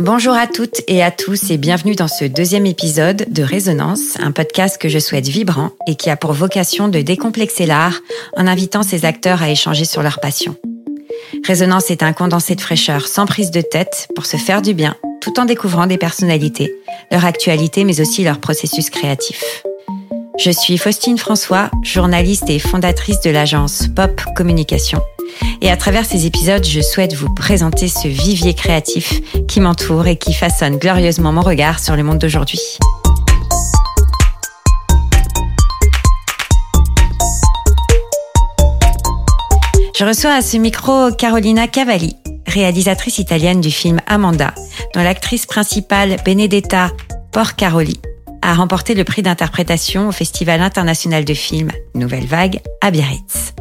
Bonjour à toutes et à tous et bienvenue dans ce deuxième épisode de Résonance, un podcast que je souhaite vibrant et qui a pour vocation de décomplexer l'art en invitant ses acteurs à échanger sur leur passion. Résonance est un condensé de fraîcheur sans prise de tête pour se faire du bien tout en découvrant des personnalités, leur actualité mais aussi leur processus créatif. Je suis Faustine François, journaliste et fondatrice de l'agence Pop Communication et à travers ces épisodes, je souhaite vous présenter ce vivier créatif qui m'entoure et qui façonne glorieusement mon regard sur le monde d'aujourd'hui. Je reçois à ce micro Carolina Cavalli, réalisatrice italienne du film Amanda, dont l'actrice principale Benedetta Porcaroli a remporté le prix d'interprétation au Festival international de films Nouvelle Vague à Biarritz.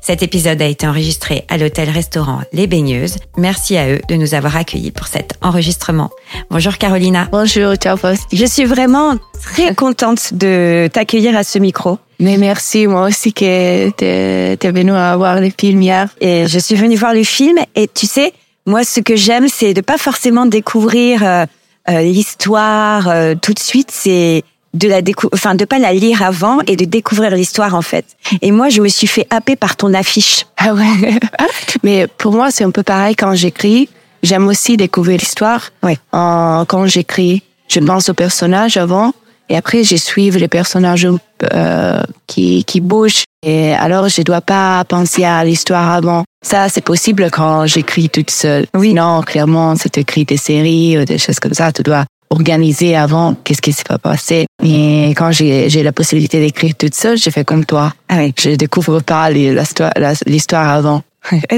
Cet épisode a été enregistré à l'hôtel-restaurant Les Baigneuses. Merci à eux de nous avoir accueillis pour cet enregistrement. Bonjour Carolina. Bonjour, ciao Post. Je suis vraiment très contente de t'accueillir à ce micro. Mais merci, moi aussi que tu es venu voir le film hier. Et je suis venue voir le film et tu sais, moi ce que j'aime c'est de pas forcément découvrir euh, euh, l'histoire euh, tout de suite, c'est de la décou enfin de pas la lire avant et de découvrir l'histoire en fait. Et moi je me suis fait happer par ton affiche. Ah ouais. Mais pour moi c'est un peu pareil quand j'écris. J'aime aussi découvrir l'histoire. Ouais. Euh, quand j'écris, je pense aux personnages avant et après je suis les personnages euh, qui qui bougent. Et alors je dois pas penser à l'histoire avant. Ça c'est possible quand j'écris toute seule. Oui. Non, clairement, c'est écrit des séries, ou des choses comme ça. Tu dois organiser avant qu'est-ce qui s'est pas passé. Et quand j'ai la possibilité d'écrire toute seule, j'ai fait comme toi. Ah oui. Je découvre pas l'histoire avant.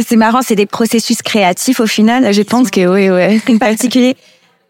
C'est marrant, c'est des processus créatifs au final. Je pense que oui, oui. En particulier.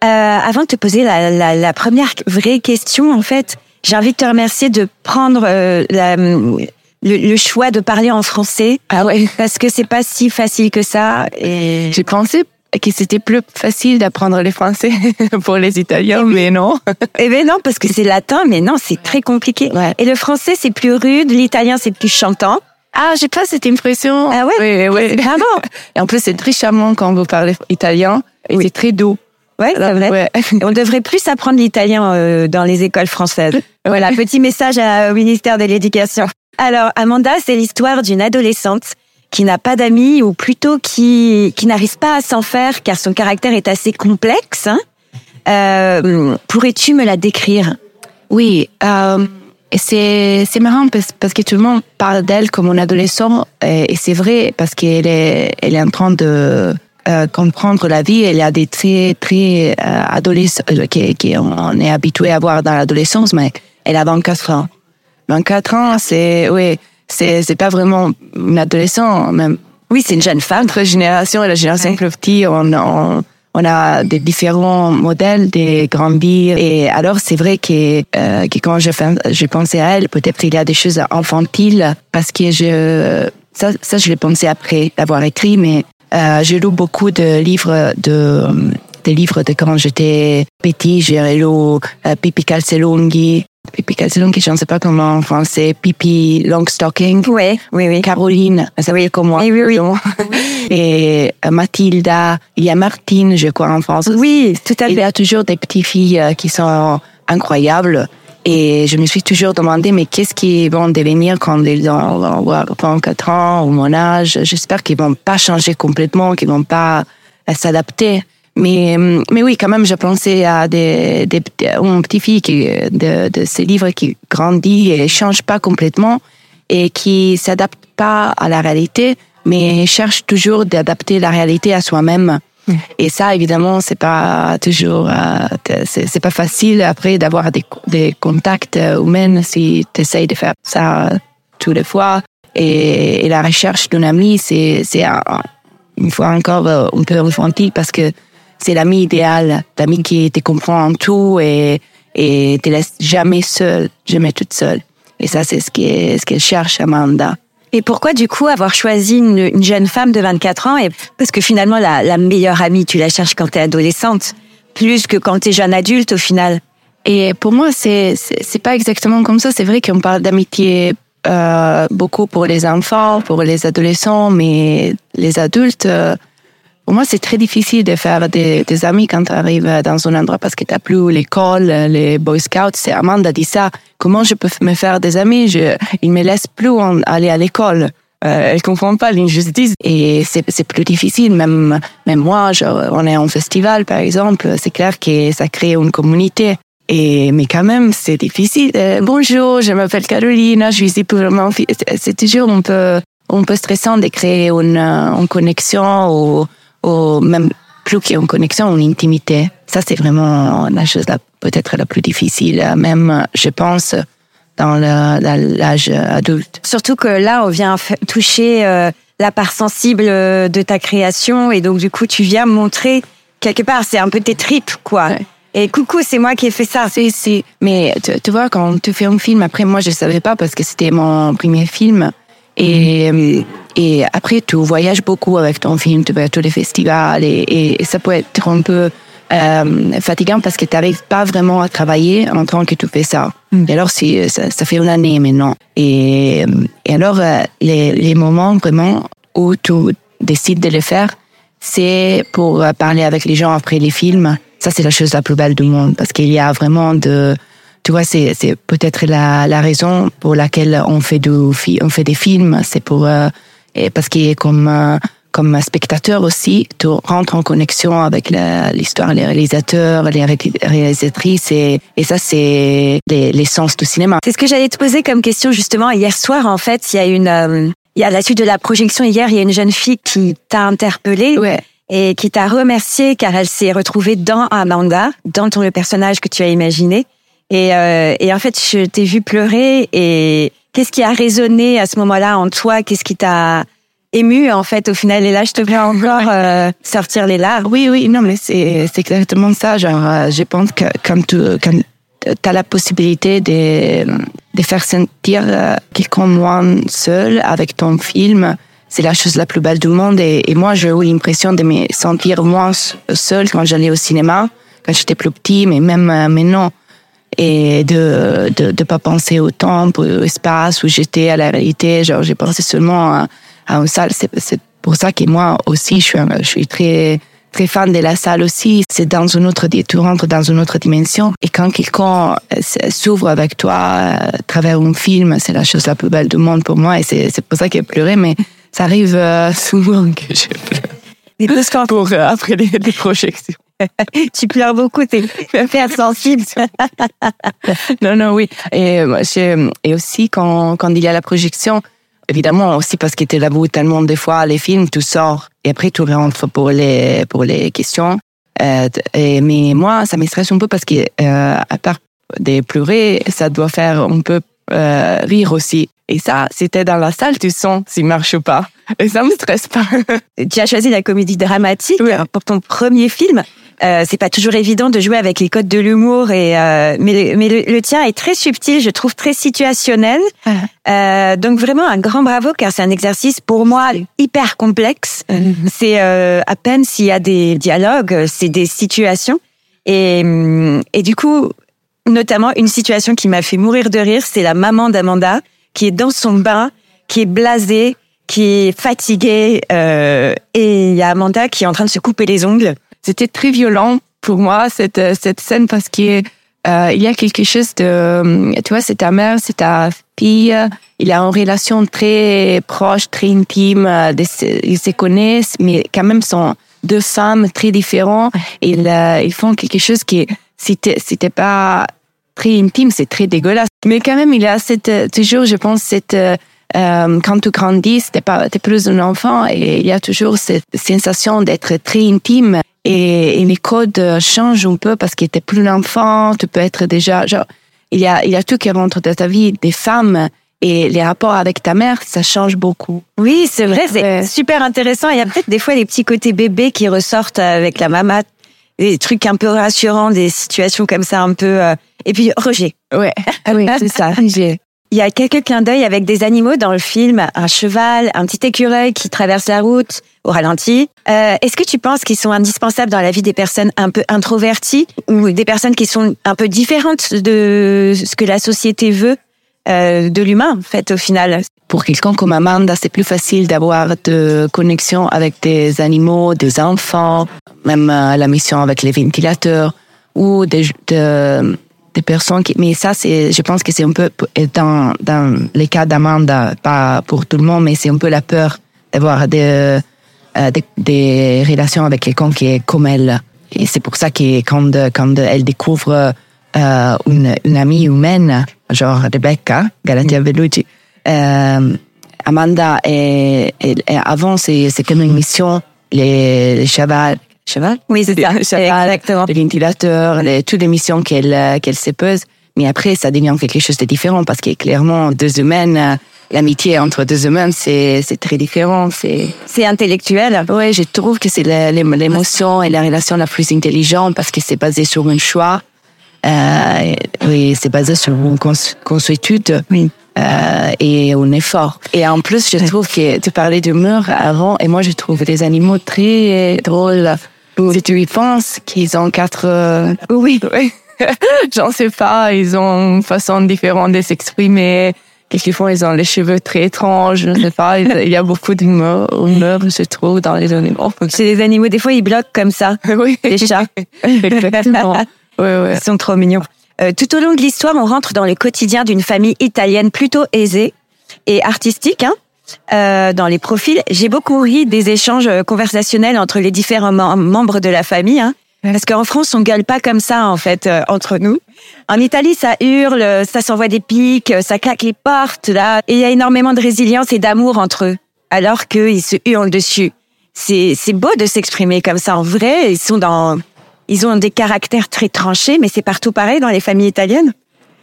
Euh, avant de te poser la, la, la, première vraie question, en fait, j'ai envie de te remercier de prendre euh, la, le, le, choix de parler en français. Ah ouais. Parce que c'est pas si facile que ça. Et j'ai pensé que c'était plus facile d'apprendre le français pour les Italiens, mais non. Eh ben non, parce que c'est latin, mais non, c'est très compliqué. Ouais. Et le français, c'est plus rude, l'italien, c'est plus chantant. Ah, j'ai pas cette impression. Ah ouais? Oui, oui. Ah bon? Et en plus, c'est très charmant quand vous parlez italien. Et Oui. c'est très doux. Ouais, c'est vrai. Ouais. On devrait plus apprendre l'italien euh, dans les écoles françaises. Voilà, petit message à- au ministère de l'Éducation. Alors, Amanda, c'est l'histoire d'une adolescente qui n'a pas d'amis ou plutôt qui, qui n'arrive pas à s'en faire car son caractère est assez complexe. hein. Euh, Pourrais-tu me la décrire? Oui, euh, c'est marrant parce, que tout le monde parle d'elle comme une adolescente et, c'est vrai parce qu'elle est elle est en train de euh, comprendre la vie. Elle a des traits très euh, adolescents euh, qui, qui on, on est habitué à voir dans l'adolescence, mais elle a 24 ans. 24 ans, c'est oui, c'est c'est pas vraiment une adolescente même. Oui, c'est une jeune femme. Notre génération et la génération Ouais. plus petite, on, on, on a des différents modèles de grandir. Et alors, c'est vrai que, euh, que quand je, fais- je pensais à elle, peut-être il y a des choses infantiles parce que je, ça, ça je l'ai pensé après l'avoir écrit, mais euh, j'ai lu beaucoup de livres de, des livres de quand j'étais petit. J'ai lu euh, Pippi Calzelunghi. Pippi Calzelunghi, je ne sais pas comment en français. Pippi Longstocking. Oui, oui, oui. Caroline, ça veut dire comme moi. Eh oui, oui. Et euh, Mathilda, il y a Martine, je crois, en France. Oui, tout à Il y fait. a toujours des petites filles euh, qui sont incroyables. Et je me suis toujours demandé, mais qu'est-ce qu'ils vont devenir quand ils vont avoir 24 ans ou mon âge? J'espère qu'ils vont pas changer complètement, qu'ils vont pas euh, s'adapter. Mais, mais oui, quand même, je pensais à des, des, une petite fille qui, de, de ces livres qui grandit et change pas complètement et qui s'adapte pas à la réalité, mais cherche toujours d'adapter la réalité à soi-même. Et ça, évidemment, c'est pas toujours, euh, c'est c'est pas facile après d'avoir des, des contacts euh, humains si tu essayes de faire ça toutes les fois. Et, et la recherche d'un ami, c'est c'est un- une fois encore euh, un peu infantile parce que c'est l'ami idéal, l'ami qui te comprend en tout et et te laisse jamais seule, jamais toute seule. Et ça, c'est ce qu'elle ce cherche, Amanda. Et pourquoi du coup avoir choisi une, une jeune femme de 24 ans? Et Parce que finalement, la, la meilleure amie, tu la cherches quand t'es adolescente, plus que quand t'es jeune adulte au final. Et pour moi, c'est c'est c'est pas exactement comme ça. C'est vrai qu'on parle d'amitié euh, beaucoup pour les enfants, pour les adolescents, mais les adultes, euh, Pour moi, c'est très difficile de faire des, des amis quand tu arrives dans un endroit parce que tu plus l'école, les Boy Scouts. C'est Amanda dit ça. Comment je peux me faire des amis? Je, Ils me laissent plus aller à l'école. Euh, elle comprend pas l'injustice et c'est plus difficile. Même même moi, on est en festival par exemple. C'est clair que ça crée une communauté. Et mais quand même, c'est difficile. Euh, bonjour, je m'appelle Caroline, je suis ici pour mon fils. C'est toujours un peu un peu stressant de créer une, une connexion ou ou même plus qu'une connexion, une intimité. Ça, c'est vraiment la chose peut-être la plus difficile, même, je pense, dans l'âge adulte. Surtout que là, on vient toucher euh, la part sensible de ta création et donc du coup, tu viens montrer quelque part, c'est un peu tes tripes, quoi. Et coucou, c'est moi qui ai fait ça. C'est, c'est. Mais tu, tu, vois, quand tu fais un film, après moi, je savais pas parce que c'était mon premier film. Et, euh, et après, tu voyages beaucoup avec ton film, tu vas à tous les festivals et, et ça peut être un peu euh, fatigant parce que tu n'arrives pas vraiment à travailler en tant que tu fais ça. Mm. Et alors, ça, ça fait une année maintenant. Et, et alors, euh, les, les moments vraiment où tu décides de le faire, c'est pour parler avec les gens après les films. Ça, c'est la chose la plus belle du monde parce qu'il y a vraiment de tu vois, c'est, c'est peut-être la, la raison pour laquelle on fait, du, on fait des films. C'est pour, euh, parce qu'il comme, euh, comme spectateur aussi, tu rentres en connexion avec l'histoire, les réalisateurs, les réalisatrices, et, et ça, c'est l'essence du cinéma. C'est ce que j'allais te poser comme question justement. Hier soir, en fait, il y a une, euh, il y a la suite de la projection hier, il y a une jeune fille qui t'a interpellé. Ouais et qui t'a remercié car elle s'est retrouvée dans Amanda, dans ton le personnage que tu as imaginé. Et, euh, et en fait, je t'ai vu pleurer. Et qu'est-ce qui a résonné à ce moment-là en toi? Qu'est-ce qui t'a ému en fait au final? Et là, je te vois encore euh, sortir les larmes. Oui, oui, non, mais c'est c'est exactement ça. Genre, euh, je pense que comme tu quand as la possibilité de de faire sentir euh, quelqu'un moins seul avec ton film, c'est la chose la plus belle du monde. Et, et moi, j'ai eu l'impression de me sentir moins seul quand j'allais au cinéma, quand j'étais plus petit, mais même maintenant et de de de pas penser au temps, au espace où j'étais à la réalité. Genre j'ai pensé seulement à, à une salle. C'est c'est pour ça que moi aussi je suis je suis très très fan de la salle aussi. C'est dans une autre tu rentres dans une autre dimension. Et quand quelqu'un euh, s'ouvre avec toi à travers un film c'est la chose la plus belle du monde pour moi. Et c'est c'est pour ça que j'ai pleuré mais ça arrive euh, souvent que je pleure pour euh, après les, les projections tu pleures beaucoup, t'es faire sensible. non, non, oui. Et, euh, et aussi, quand, quand il y a la projection, évidemment, aussi parce que tu l'avoues tellement des fois, les films, tu sors et après tu rentres pour les, pour les questions. Euh, et, mais moi, ça me stresse un peu parce que, euh, à part de pleurer, ça doit faire un peu euh, rire aussi. Et ça, c'était dans la salle, tu sens s'il marche ou pas. Et ça me stresse pas. tu as choisi la comédie dramatique pour ton premier film. Euh, c'est pas toujours évident de jouer avec les codes de l'humour et euh, mais, mais le, tien est très subtil, je trouve très situationnel. Euh, donc vraiment un grand bravo car c'est un exercice pour moi hyper complexe. Mm-hmm. C'est euh, à peine s'il y a des dialogues, c'est des situations et et du coup notamment une situation qui m'a fait mourir de rire, c'est la maman d'Amanda qui est dans son bain, qui est blasée, qui est fatiguée euh, et il y a Amanda qui est en train de se couper les ongles c'était très violent pour moi cette cette scène parce que euh, il y a quelque chose de tu vois c'est ta mère c'est ta fille il a une relation très proche très intime ils se connaissent mais quand même sont deux femmes très différentes. Ils, euh, ils font quelque chose qui c'était c'était pas très intime c'est très dégueulasse. Mais quand même il y a cette toujours je pense cette euh, quand tu grandis, t'es pas, t'es plus un enfant et il y a toujours cette sensation d'être très intime et, et, les codes changent un peu parce que t'es plus un enfant, tu peux être déjà, genre, il y a, il y a tout qui rentre dans ta vie, des femmes et les rapports avec ta mère, ça change beaucoup. Oui, c'est vrai, c'est super intéressant. Il y a peut-être des fois les petits côtés bébés qui ressortent avec la maman, des trucs un peu rassurants, des situations comme ça un peu. Euh, et puis Roger. Ouais, ah oui, c'est ça. Il y a quelques clins d'œil avec des animaux dans le film, un cheval, un petit écureuil qui traverse la route au ralenti. Euh, Est-ce que tu penses qu'ils sont indispensables dans la vie des personnes un peu introverties ou des personnes qui sont un peu différentes de ce que la société veut euh, de l'humain, en fait, au final? Pour quelqu'un comme Amanda, c'est plus facile d'avoir de connexion avec des animaux, des enfants, même euh, la mission avec les ventilateurs ou des, de, des personnes qui, mais ça, c'est, je pense que c'est un peu dans, dans les cas d'Amanda, pas pour tout le monde, mais c'est un peu la peur d'avoir des, euh, des, des, relations avec quelqu'un qui est comme elle. Et c'est pour ça que quand, quand elle découvre euh, une, une amie humaine, genre Rebecca, Galatia mm. Bellucci, euh, Amanda, et avant, c'est, c'est comme une mission, les, les cheval? Oui, c'est ça. Cheval, Exactement. Le ventilateur, les, toutes les missions qu'elle, qu'elle se pose. Mais après, ça devient quelque chose de différent parce que clairement, deux humaines, l'amitié entre deux humains, c'est, c'est très différent. C'est, c'est intellectuel. Oui, je trouve que c'est l'émotion et la relation la plus intelligente parce que c'est basé sur un choix. Euh, oui, c'est basé sur une consuétude. Oui. Euh, et un effort. Et en plus, je trouve que tu parlais d'humour avant, et moi, je trouve des animaux très drôles. Si tu y penses, qu'ils ont quatre... Euh, oui. oui. J'en sais pas, ils ont une façon différente de s'exprimer. Quelquefois, ils ont les cheveux très étranges, je ne sais pas. Il y a beaucoup d'humour, je trouve, dans les animaux. C'est des animaux, des fois, ils bloquent comme ça. Oui. Les chats. Exactement. Oui, oui. Ils sont trop mignons. Euh, tout au long de l'histoire, on rentre dans le quotidien d'une famille italienne plutôt aisée et artistique. Hein euh, dans les profils, j'ai beaucoup ri des échanges conversationnels entre les différents membres de la famille. Hein, parce qu'en France, on gueule pas comme ça en fait euh, entre nous. En Italie, ça hurle, ça s'envoie des pics, ça claque les portes là, et il y a énormément de résilience et d'amour entre eux, alors qu'ils se hurlent dessus. C'est c'est beau de s'exprimer comme ça en vrai. Ils sont dans ils ont des caractères très tranchés, mais c'est partout pareil dans les familles italiennes.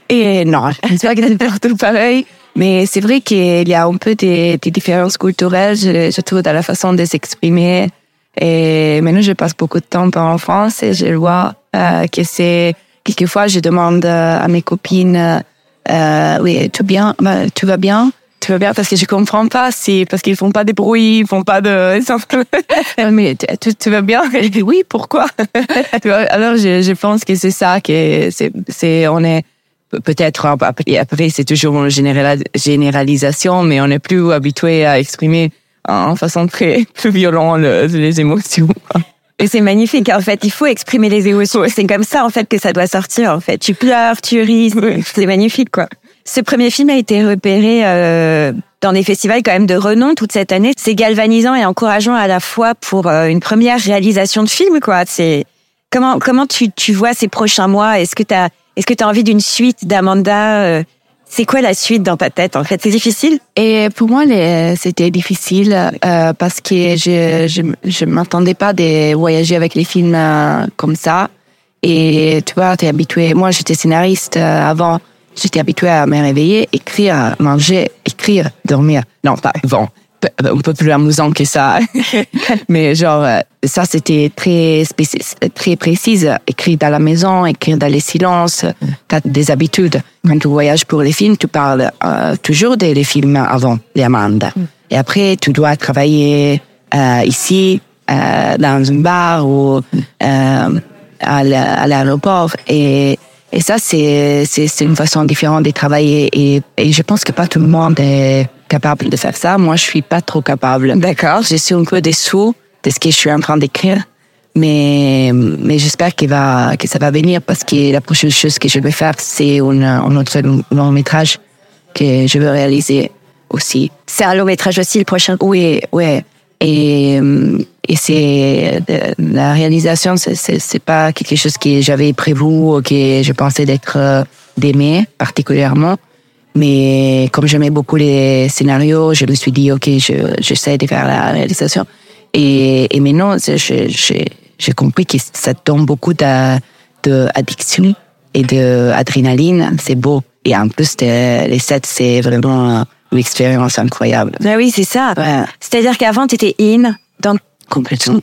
Et non, je pas que c'est partout pareil. Mais c'est vrai qu'il y a un peu des, des différences culturelles, je, je, trouve, dans la façon de s'exprimer. Et maintenant, je passe beaucoup de temps en France et je vois euh, que c'est... Quelquefois, je demande à mes copines, euh, oui, tout bien, bah, tout va bien? Tu vas bien? Parce que je comprends pas si parce qu'ils font pas des bruits, ils font pas de mais tu, tu vas bien? Et dis oui pourquoi? Alors je, je pense que c'est ça que c'est c'est on est peut-être après c'est toujours une généralisation mais on est plus habitué à exprimer en façon très plus violente les émotions et c'est magnifique. En fait, il faut exprimer les émotions. C'est comme ça, en fait, que ça doit sortir. En fait, tu pleures, tu ris. C'est magnifique, quoi. Ce premier film a été repéré euh, dans des festivals quand même de renom toute cette année. C'est galvanisant et encourageant à la fois pour euh, une première réalisation de film, quoi. C'est comment comment tu tu vois ces prochains mois? Est-ce que tu as est-ce que tu as envie d'une suite d'Amanda euh, c'est quoi la suite dans ta tête en fait? C'est difficile? Et pour moi, c'était difficile euh, parce que je je, je m'attendais pas de voyager avec les films euh, comme ça. Et tu vois, tu es habitué. Moi, j'étais scénariste avant. J'étais habituée à me réveiller, écrire, manger, écrire, dormir. Non, pas bon, un peu plus amusant que ça. Mais genre, euh, ça, c'était très très précise. Écrire dans la maison, écrire dans les silences. T'as des habitudes. Quand tu voyages pour les films, tu parles euh, toujours des films avant, les amendes. Et après, tu dois travailler euh, ici, euh, dans un bar ou euh, à l'aéroport. Et et ça, c'est, c'est, c'est une façon différente de travailler. Et, et je pense que pas tout le monde est capable de faire ça. Moi, je suis pas trop capable. D'accord. Je suis un peu déçu de ce que je suis en train d'écrire. Mais, mais j'espère qu'il va, que ça va venir parce que la prochaine chose que je vais faire, c'est un, un autre long métrage que je veux réaliser aussi. C'est un long métrage aussi, le prochain? Oui, oui. Et, et c'est la réalisation, c'est pas quelque chose que j'avais prévu ou que je pensais d'être euh, d'aimer particulièrement. Mais comme j'aimais beaucoup les scénarios, je me suis dit, OK, j'essaie de faire la réalisation. Et, et maintenant, j'ai compris que ça donne beaucoup d'addiction et d'adrénaline. C'est beau. Et en plus, les sets, c'est vraiment une expérience incroyable. Ben oui, c'est ça. C'est-à-dire qu'avant, tu étais in dans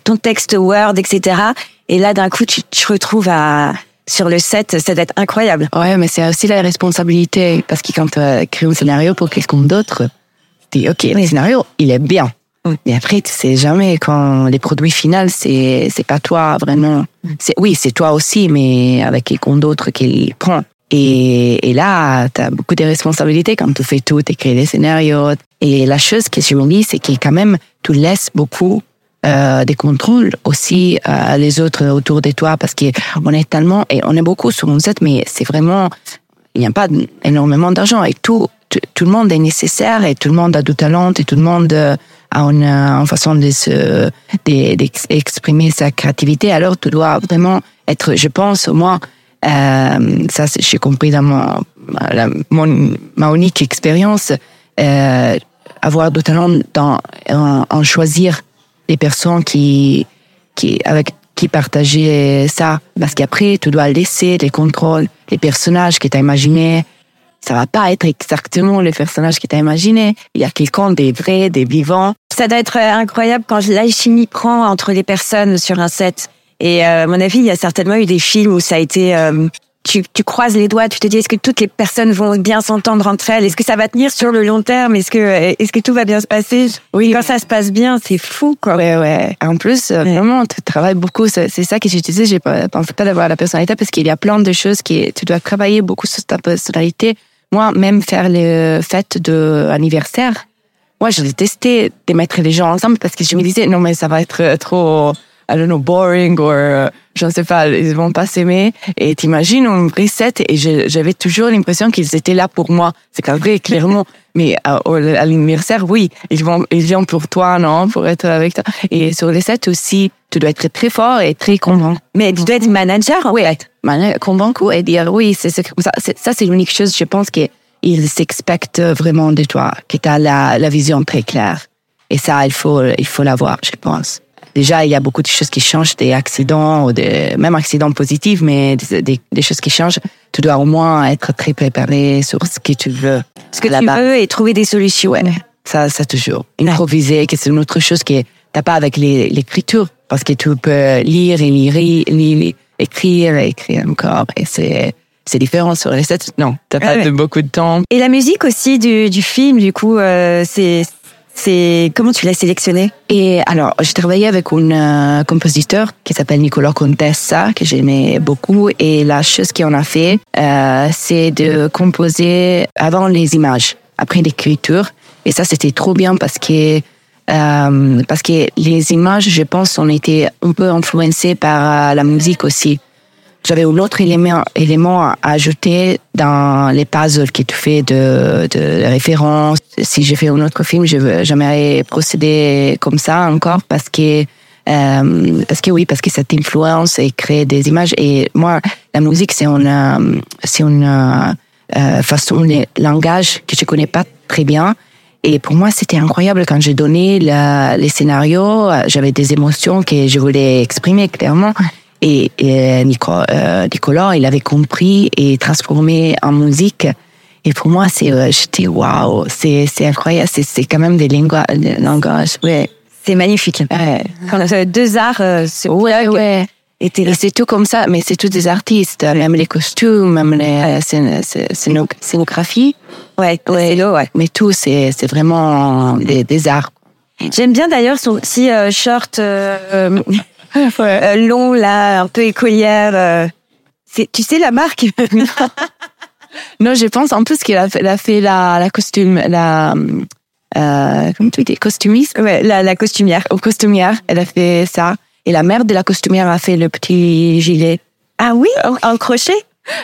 ton texte Word, etc. Et là, d'un coup, tu te retrouves à, sur le set, ça doit être incroyable. Ouais, mais c'est aussi la responsabilité. Parce que quand tu crées un scénario pour quelqu'un d'autre, tu dis, OK, le scénario, il est bien. Mais après, tu sais jamais quand les produits finaux, c'est, c'est pas toi vraiment. C'est, oui, c'est toi aussi, mais avec quelqu'un d'autre qui prend. Et, et là, tu as beaucoup de responsabilités quand tu fais tout, tu écris les scénarios. Et la chose que je me dis, c'est que quand même, tu laisses beaucoup euh, des contrôles aussi à les autres autour de toi parce qu'on est tellement, et on est beaucoup sur un set, mais c'est vraiment, il n'y a pas énormément d'argent et tout, tout, le monde est nécessaire et tout le monde a du talent et tout le monde a une, une façon de se, d'exprimer sa créativité. Alors, tu dois vraiment être, je pense, au moins, euh, ça, j'ai compris dans mon, mon, ma unique expérience, euh, avoir du talent dans, en, choisir les personnes qui, qui, avec qui partageaient ça. Parce qu'après, tu dois laisser les contrôles, les personnages que tu as imaginés. Ça va pas être exactement les personnages que tu as imaginés. Il y a quelqu'un des vrais, des vivants. Ça doit être incroyable quand l'alchimie prend entre les personnes sur un set. Et euh, à mon avis, il y a certainement eu des films où ça a été... Euh, tu, tu croises les doigts, tu te dis est-ce que toutes les personnes vont bien s'entendre entre elles? Est-ce que ça va tenir sur le long terme? Est-ce que est-ce que tout va bien se passer? Oui, quand ça se passe bien, c'est fou quoi. Ouais ouais. En plus, euh, vraiment, tu travailles beaucoup. C'est ça que j'ai disais. J'ai pas pensé pas d'avoir la personnalité parce qu'il y a plein de choses qui tu dois travailler beaucoup sur ta personnalité. Moi, même faire les fêtes de anniversaire, moi, je détestais de mettre les gens ensemble parce que je me disais non mais ça va être trop I don't know, boring ou euh, je ne sais pas, ils vont pas s'aimer. Et t'imagines un reset et j'avais toujours l'impression qu'ils étaient là pour moi. C'est vrai, clairement. Mais à, à l'anniversaire, oui, ils vont, ils viennent pour toi, non, pour être avec toi. Et sur les sets aussi, tu dois être très fort et très convaincant. Mais tu dois être manager, oui, être convaincant et dire oui, c'est ça. Ça, c'est l'unique chose, je pense, qu'ils s'expectent vraiment de toi, que tu as la, la vision très claire. Et ça, il faut, il faut l'avoir, je pense déjà, il y a beaucoup de choses qui changent, des accidents, ou des, même accidents positifs, mais des, des, choses qui changent. Tu dois au moins être très préparé sur ce que tu veux. Ce que tu veux et trouver des solutions. Ouais, ça, ça toujours. Improviser, que c'est une autre chose que t'as pas avec l'écriture, parce que tu peux lire et lire, lire, écrire et écrire encore. Et c'est c'est différent sur les sets. Non, t'as pas de beaucoup de temps. Et la musique aussi du, du film, du coup, euh, c'est c'est comment tu l'as sélectionné? Et alors, j'ai travaillé avec un euh, compositeur qui s'appelle Nicolas Contessa que j'aimais beaucoup. Et la chose qu'on a fait, euh, c'est de composer avant les images, après l'écriture. Et ça, c'était trop bien parce que euh, parce que les images, je pense, ont été un peu influencées par la musique aussi j'avais un autre élément, élément à ajouter dans les puzzles que tu fais de, de référence. Si j'ai fait un autre film, je j'aimerais procéder comme ça encore parce que euh, parce que oui, parce que ça t'influence et crée des images. Et moi, la musique, c'est une, c'est une euh, façon, de langage que je connais pas très bien. Et pour moi, c'était incroyable quand j'ai donné les scénarios. J'avais des émotions que je voulais exprimer clairement. Et, et Nicolas, euh, Nicolas, il avait compris et transformé en musique. Et pour moi, c'est, euh, j'étais waouh, c'est, c'est incroyable. C'est, c'est quand même des langages, ouais. C'est magnifique. Ouais. Quand on a deux arts, euh, c'est ouais, ouais. Et c'est tout comme ça, mais c'est tous des artistes, même les costumes, même les scénographies. Ouais, ouais, ouais. Mais tout, c'est, c'est vraiment des, des arts. J'aime bien d'ailleurs son petit euh, short euh, long là, un peu écolière. Euh. C'est, tu sais la marque Non, je pense en plus qu'elle a fait, a fait la, la costume, la euh, comment tu dis, costumiste. Ouais, la, la costumière. Au costumière, elle a fait ça. Et la mère de la costumière a fait le petit gilet. Ah oui, en crochet.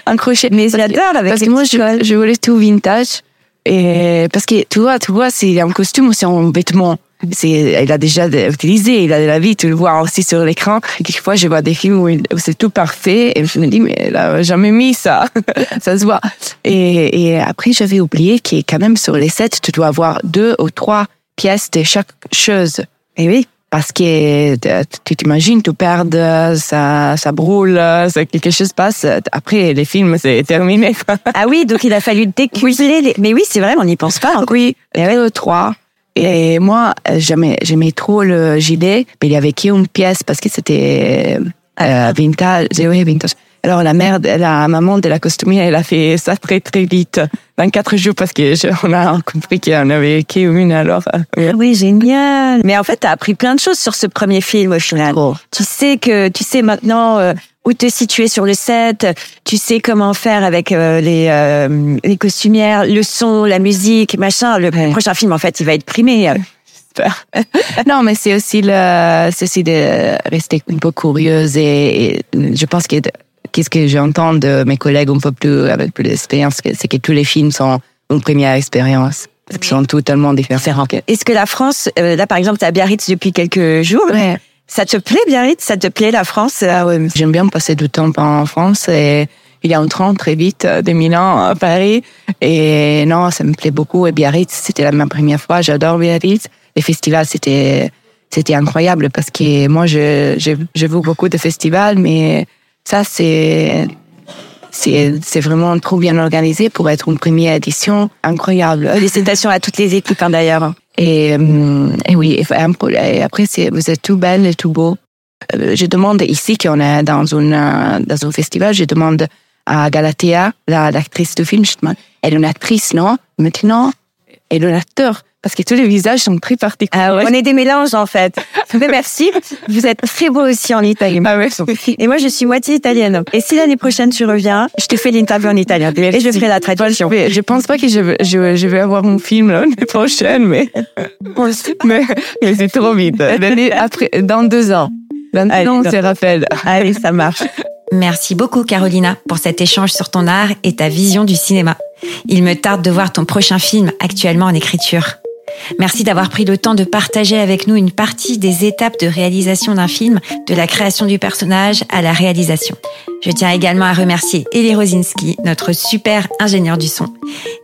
En crochet. Mais j'adore avec. Parce que moi, je, je voulais tout vintage. Et parce que tu vois, tu vois, c'est un costume ou c'est un vêtement? Il a déjà utilisé, il a de la vie, tu le vois aussi sur l'écran. Quelquefois, je vois des films où, c'est tout parfait et je me dis, mais elle a jamais mis ça. ça se voit. Et, et après, j'avais oublié qu'il quand même sur les sets, tu dois avoir deux ou trois pièces de chaque chose. Et oui. Parce que tu t'imagines, tu perds, ça, ça brûle, ça, quelque chose passe. Après, les films, c'est terminé. ah oui, donc il a fallu décupler les... Mais oui, c'est vrai, on n'y pense pas. Hein. Oui, il y avait trois. Et moi, j'aimais, j'aimais trop le gilet, mais il y avait qu'une pièce parce que c'était euh, vintage, vintage. Alors la mère, la maman de la costumière, elle a fait ça très très vite, 24 jours parce que je, on a compris qu'on avait qu'une alors. Euh, oui, génial. Mais en fait, tu as appris plein de choses sur ce premier film au final. Tu sais que tu sais maintenant euh, où te situer sur le set, tu sais comment faire avec euh, les les costumières, le son, la musique, machin. Le prochain film en fait, il va être primé. non, mais c'est aussi le, c'est aussi de rester un peu curieuse et, je pense que qu'est-ce que j'entends de mes collègues un peu plus avec plus d'expérience, c'est que tous les films sont une première expérience. Ils sont totalement différents. Est-ce que la France, euh, là par exemple, tu à Biarritz depuis quelques jours. Ouais. Ça te plaît Biarritz? Ça te plaît la France? Ah ouais, J'aime bien passer du temps en France et il y a un train très vite de Milan à Paris. Et non, ça me plaît beaucoup. Et Biarritz, c'était ma première fois. J'adore Biarritz les festivals, c'était c'était incroyable parce que moi, je, je, je veux beaucoup de festivals, mais ça, c'est c'est c'est vraiment trop bien organisé pour être une première édition incroyable. Félicitations à toutes les équipes hein, d'ailleurs. Et, euh, et oui, et après, c'est, vous êtes tout belle et tout beau. Euh, je demande ici qu'on est dans une dans un festival, je demande à Galatea, l'actrice du film, elle est une actrice, non? Maintenant, elle est un acteur parce que tous les visages sont très particuliers. Ah On est des mélanges en fait. Mais merci. Vous êtes très beau aussi en Italie. Ah ouais. Et moi je suis moitié italienne. Et si l'année prochaine tu reviens, je te fais l'interview en italien et je ferai la traduction. Je pense pas que je vais, je, vais avoir mon film l'année prochaine, mais mais, mais c'est trop vite. Après, dans deux ans. Maintenant, c'est Raphaël. Allez, ça marche. Merci beaucoup Carolina pour cet échange sur ton art et ta vision du cinéma. Il me tarde de voir ton prochain film actuellement en écriture. Merci d'avoir pris le temps de partager avec nous une partie des étapes de réalisation d'un film, de la création du personnage à la réalisation. Je tiens également à remercier Elie Rosinski, notre super ingénieur du son,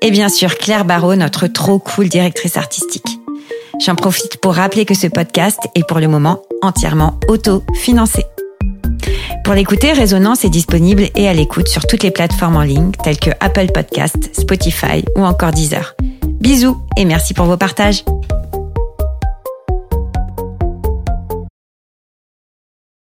et bien sûr Claire Barrault, notre trop cool directrice artistique. J'en profite pour rappeler que ce podcast est pour le moment entièrement auto-financé. Pour l'écouter, Résonance est disponible et à l'écoute sur toutes les plateformes en ligne telles que Apple Podcast, Spotify ou encore Deezer. Bisous et merci pour vos partages.